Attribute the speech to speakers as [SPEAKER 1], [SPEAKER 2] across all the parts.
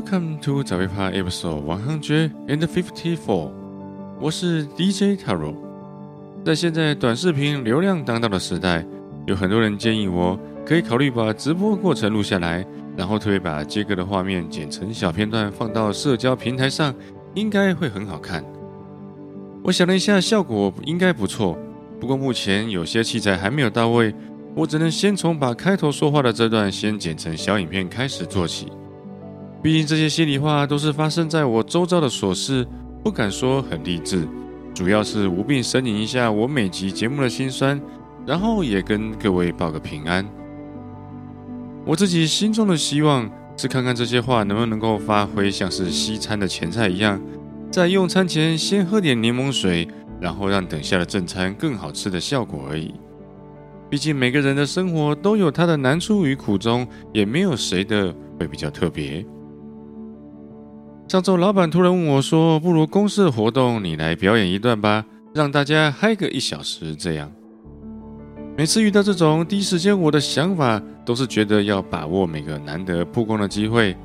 [SPEAKER 1] Welcome to 早会趴 Episode One Hundred and Fifty Four。我是 DJ Taro。在现在短视频流量当道的时代，有很多人建议我可以考虑把直播过程录下来，然后特别把接歌的画面剪成小片段放到社交平台上，应该会很好看。我想了一下，效果应该不错。不过目前有些器材还没有到位，我只能先从把开头说话的这段先剪成小影片开始做起。毕竟这些心里话都是发生在我周遭的琐事，不敢说很励志，主要是无病呻吟一下我每集节目的辛酸，然后也跟各位报个平安。我自己心中的希望是看看这些话能不能够发挥像是西餐的前菜一样，在用餐前先喝点柠檬水，然后让等下的正餐更好吃的效果而已。毕竟每个人的生活都有他的难处与苦衷，也没有谁的会比较特别。上周老板突然问我说：“不如公司的活动你来表演一段吧，让大家嗨个一小时。”这样，每次遇到这种第一时间，我的想法都是觉得要把握每个难得曝光的机会。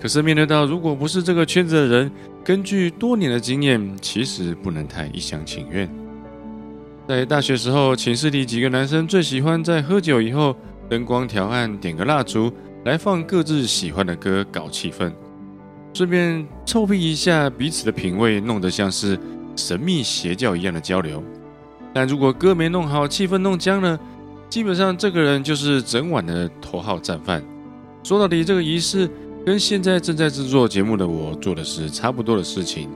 [SPEAKER 1] 可是面对到如果不是这个圈子的人，根据多年的经验，其实不能太一厢情愿。在大学时候，寝室里几个男生最喜欢在喝酒以后，灯光调暗，点个蜡烛来放各自喜欢的歌，搞气氛。顺便臭屁一下彼此的品味，弄得像是神秘邪教一样的交流。但如果歌没弄好，气氛弄僵了，基本上这个人就是整晚的头号战犯。说到底，这个仪式跟现在正在制作节目的我做的是差不多的事情。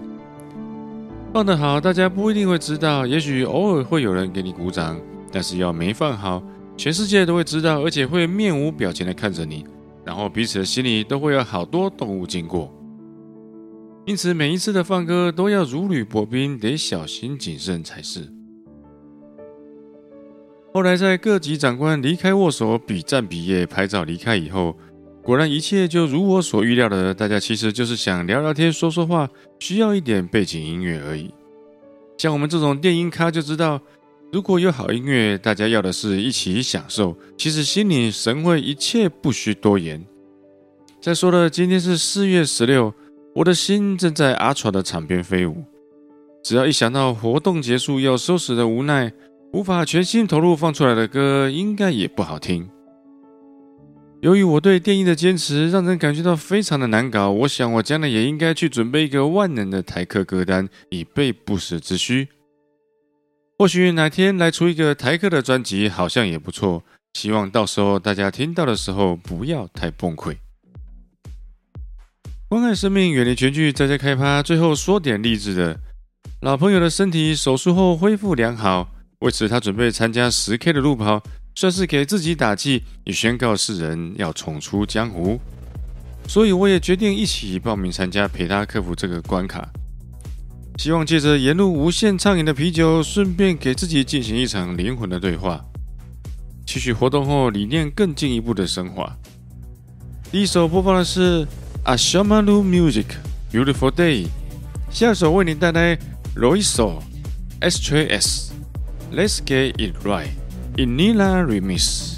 [SPEAKER 1] 放得好，大家不一定会知道，也许偶尔会有人给你鼓掌，但是要没放好，全世界都会知道，而且会面无表情的看着你，然后彼此的心里都会有好多动物经过。因此，每一次的放歌都要如履薄冰，得小心谨慎才是。后来，在各级长官离开握手、比赞比耶、拍照离开以后，果然一切就如我所预料的，大家其实就是想聊聊天、说说话，需要一点背景音乐而已。像我们这种电音咖就知道，如果有好音乐，大家要的是一起享受，其实心领神会，一切不需多言。再说了，今天是四月十六。我的心正在阿传的场边飞舞，只要一想到活动结束要收拾的无奈，无法全心投入放出来的歌，应该也不好听。由于我对电音的坚持，让人感觉到非常的难搞。我想我将来也应该去准备一个万能的台客歌单，以备不时之需。或许哪天来出一个台客的专辑，好像也不错。希望到时候大家听到的时候，不要太崩溃。关爱生命，远离全剧，再再开趴。最后说点励志的。老朋友的身体手术后恢复良好，为此他准备参加十 K 的路跑，算是给自己打气，也宣告世人要重出江湖。所以我也决定一起报名参加，陪他克服这个关卡。希望借着沿路无限畅饮的啤酒，顺便给自己进行一场灵魂的对话，期许活动后理念更进一步的升华。第一首播放的是。Ashamaru Music Beautiful Day，下首为你带来 Loiso S3S Let's Get It Right Inila Remix。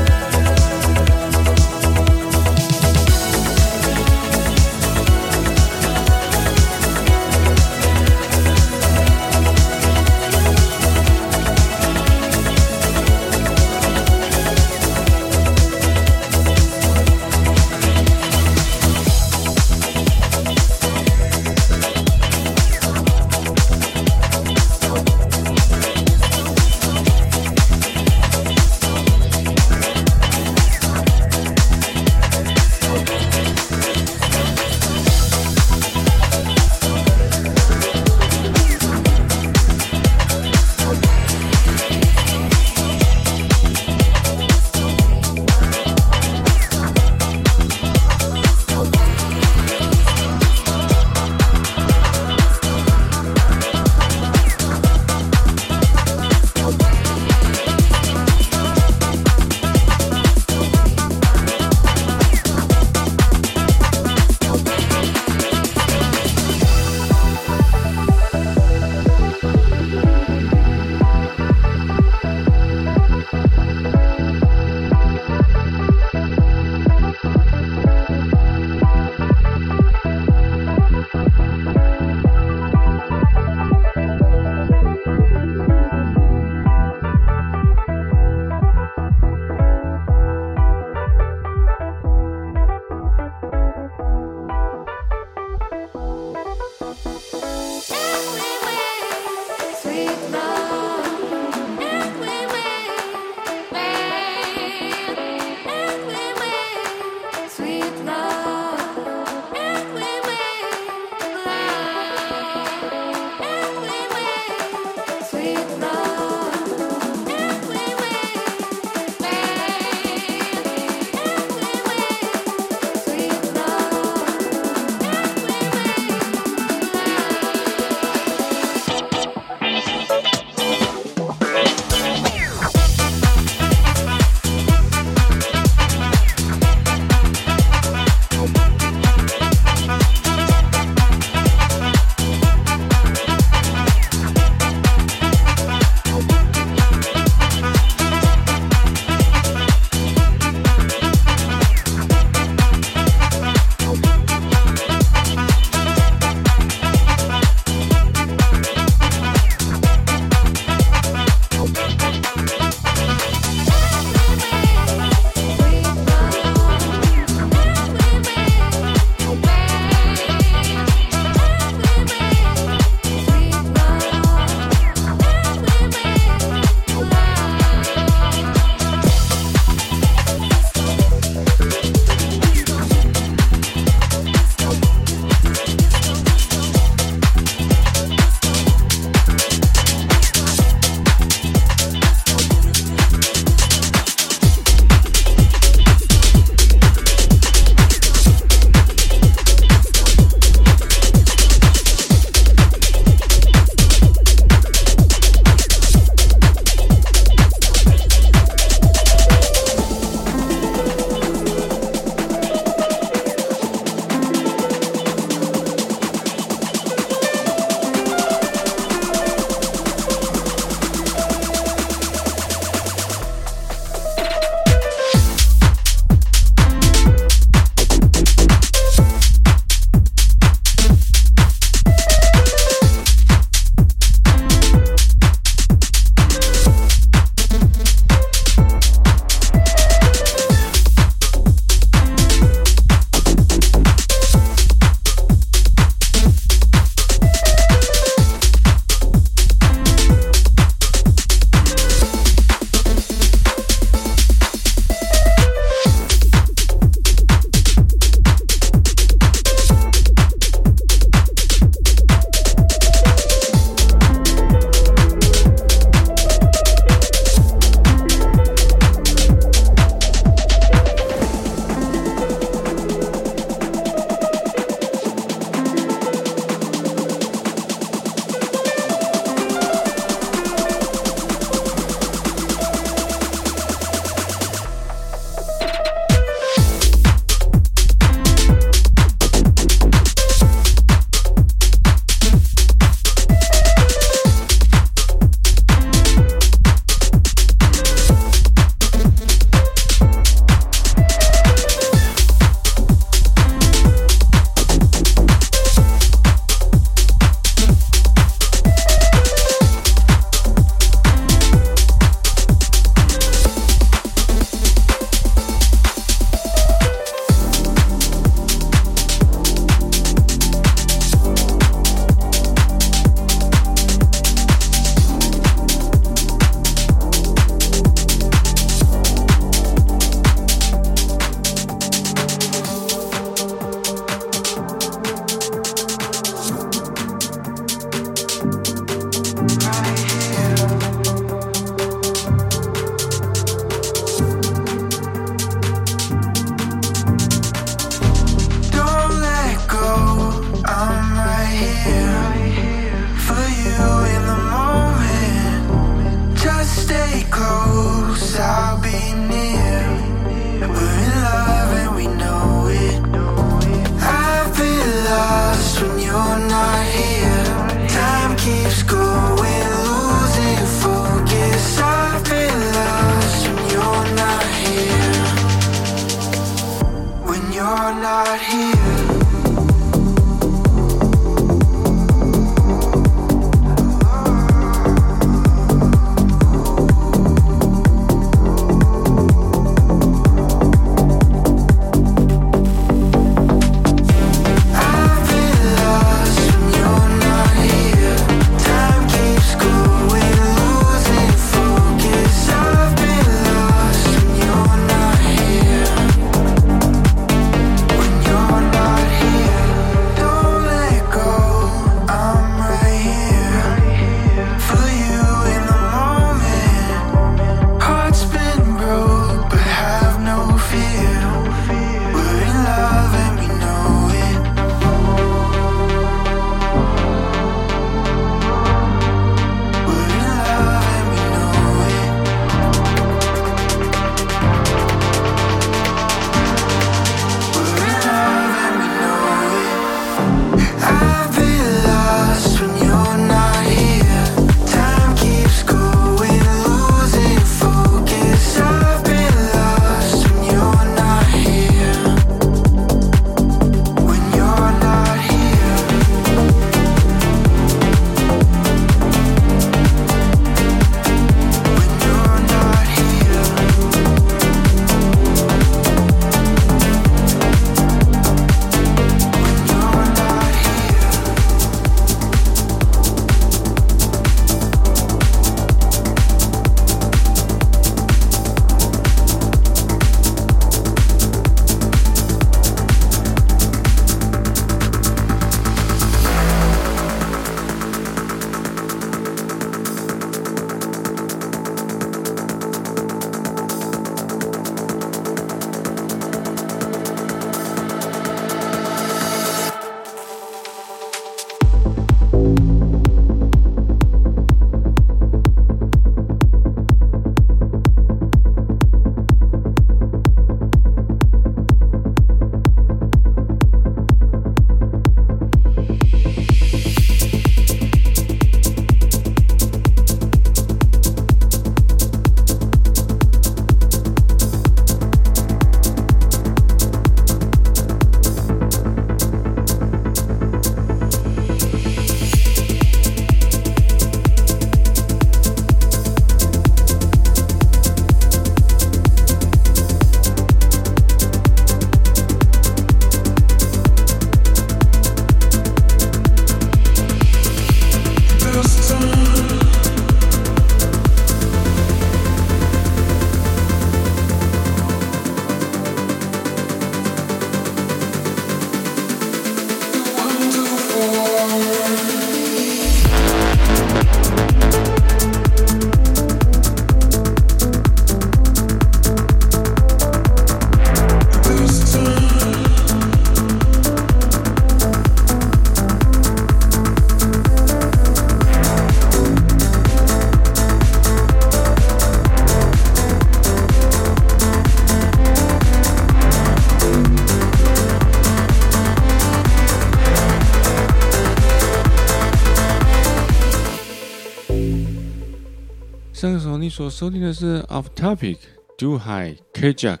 [SPEAKER 1] 上一首你所收听的是 Off Topic Do High K Jack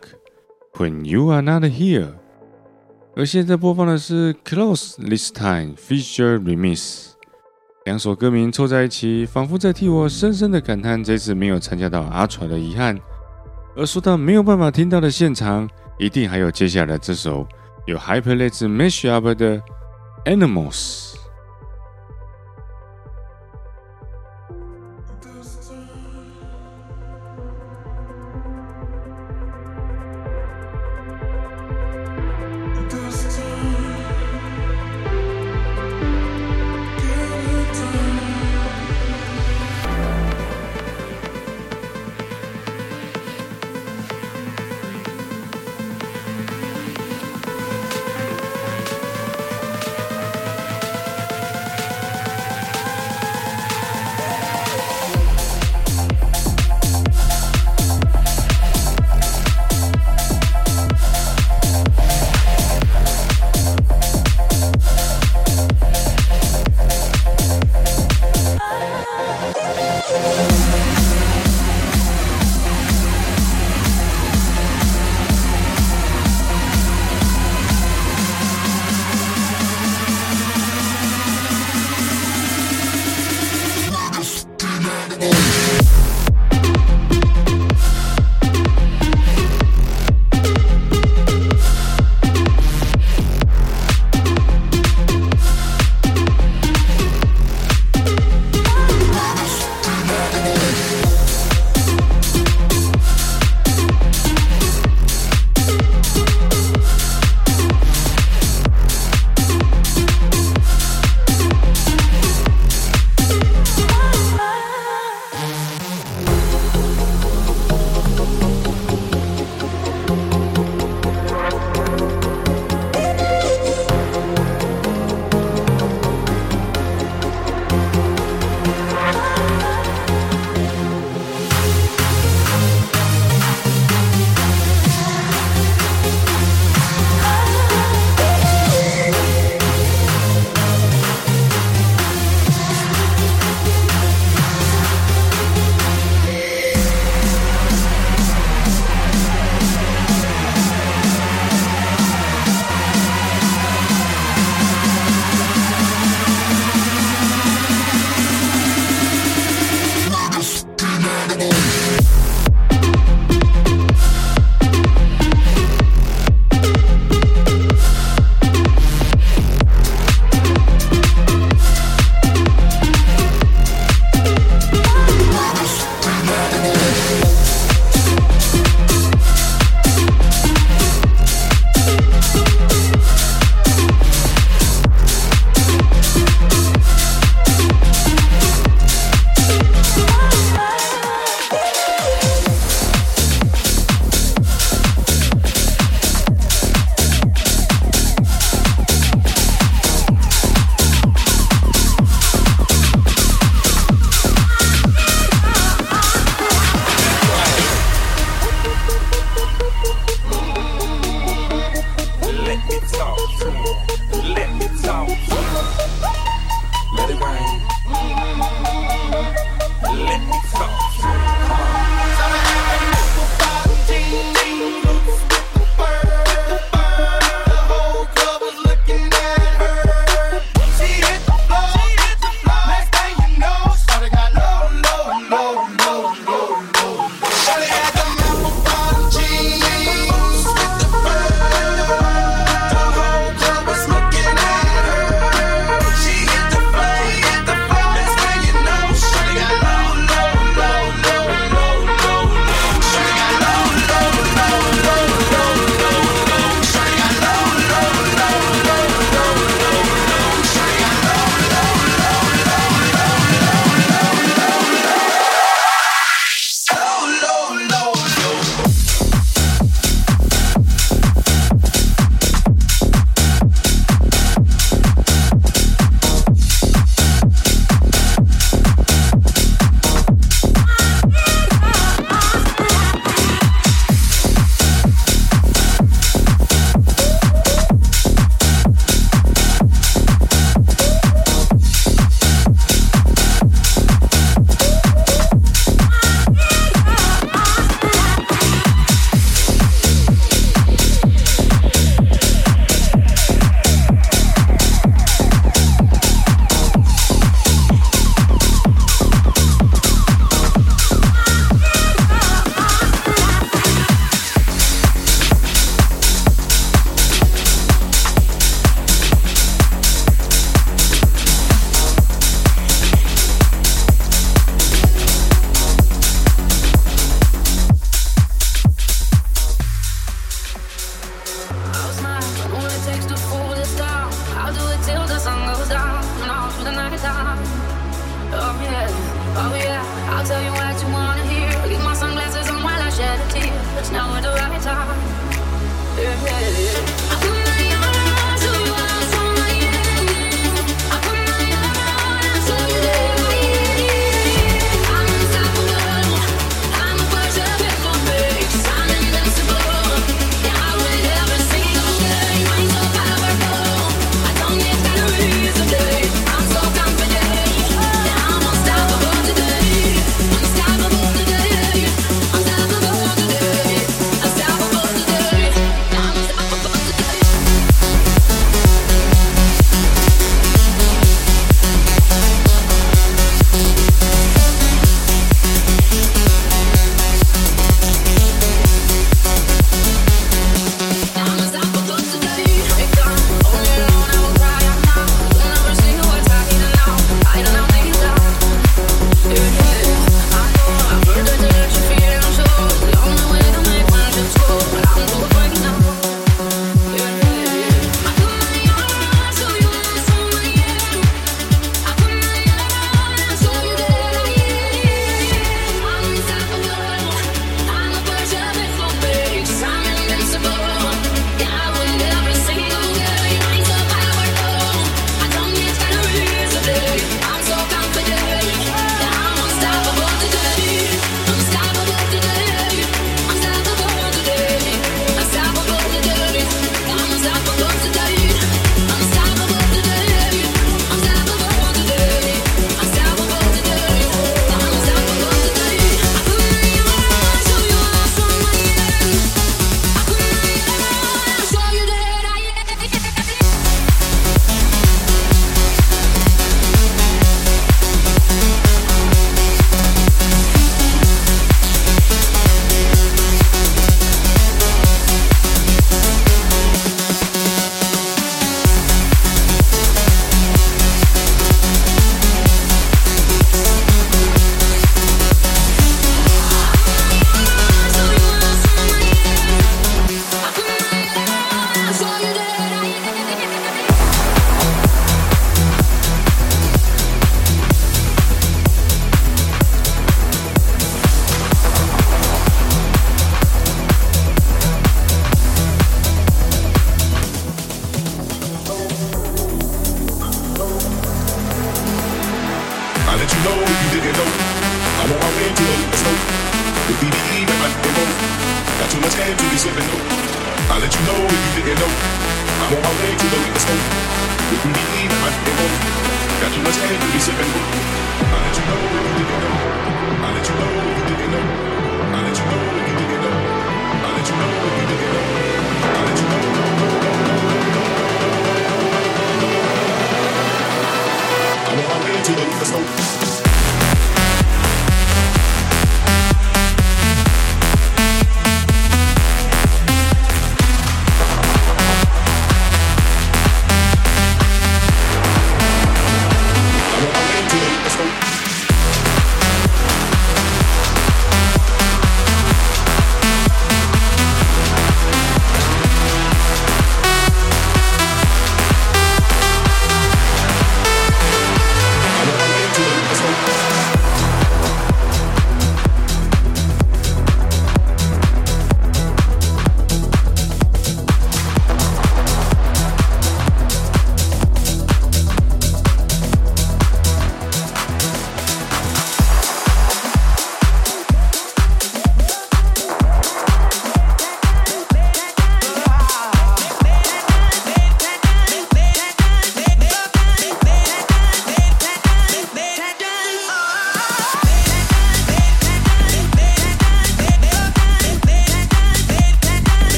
[SPEAKER 1] When You Are Not Here，而现在播放的是 Close This Time Feature Remix。两首歌名凑在一起，仿佛在替我深深的感叹这次没有参加到阿传的遗憾。而说到没有办法听到的现场，一定还有接下来这首有 Hyperlex Mashup 的 Animals。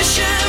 [SPEAKER 2] ocean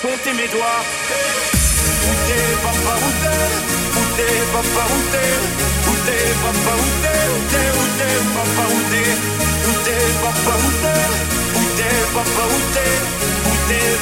[SPEAKER 3] Comptez mes doigts. Où t'es, papa, où t'es? Où t'es, papa, où t'es? Où t'es, papa, où t'es? Où t'es, où t'es, papa, où t'es? Où t'es, papa, où t'es? Où t'es, papa, où t'es? Yeah.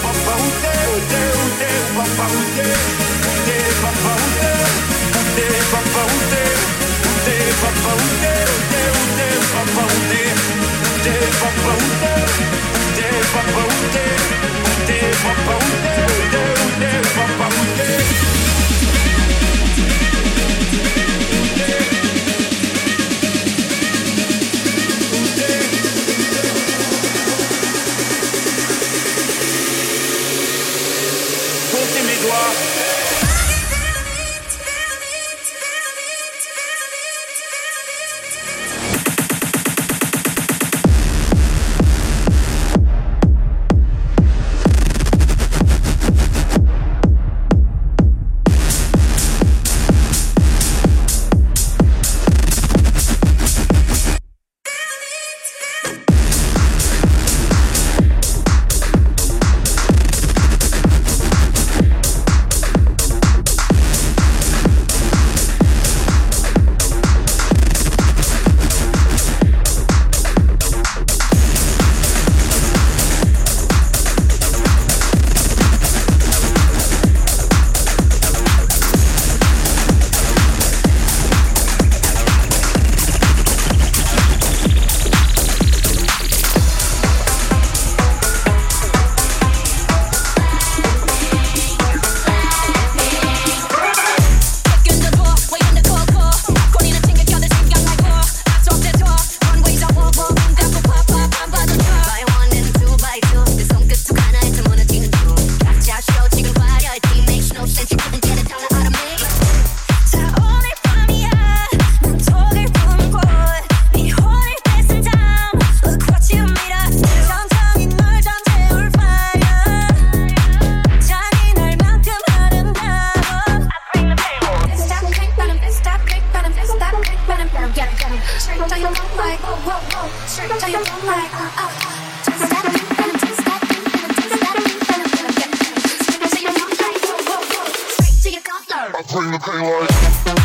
[SPEAKER 4] clean the pain like.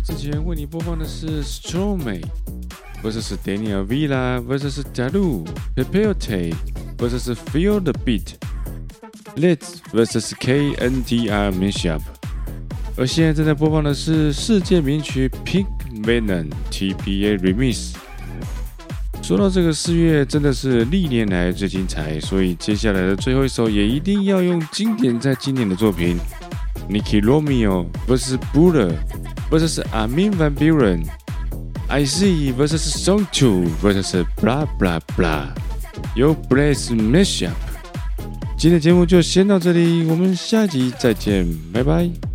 [SPEAKER 1] 之前为你播放的是 Stromae vs Daniel Villa vs Dalu Pepeote vs Feel the Beat, Let's vs KNDR Mishap，而现在正在播放的是世界名曲 Pink Venom TPA Remix。说到这个四月，真的是历年来最精彩，所以接下来的最后一首也一定要用经典再经典的作品 Nicky Romeo vs. Buddha vs. Amin Van Buren I see vs. Song to vs. Blah blah blah, your bless mess up。今天的节目就先到这里，我们下集再见，拜拜。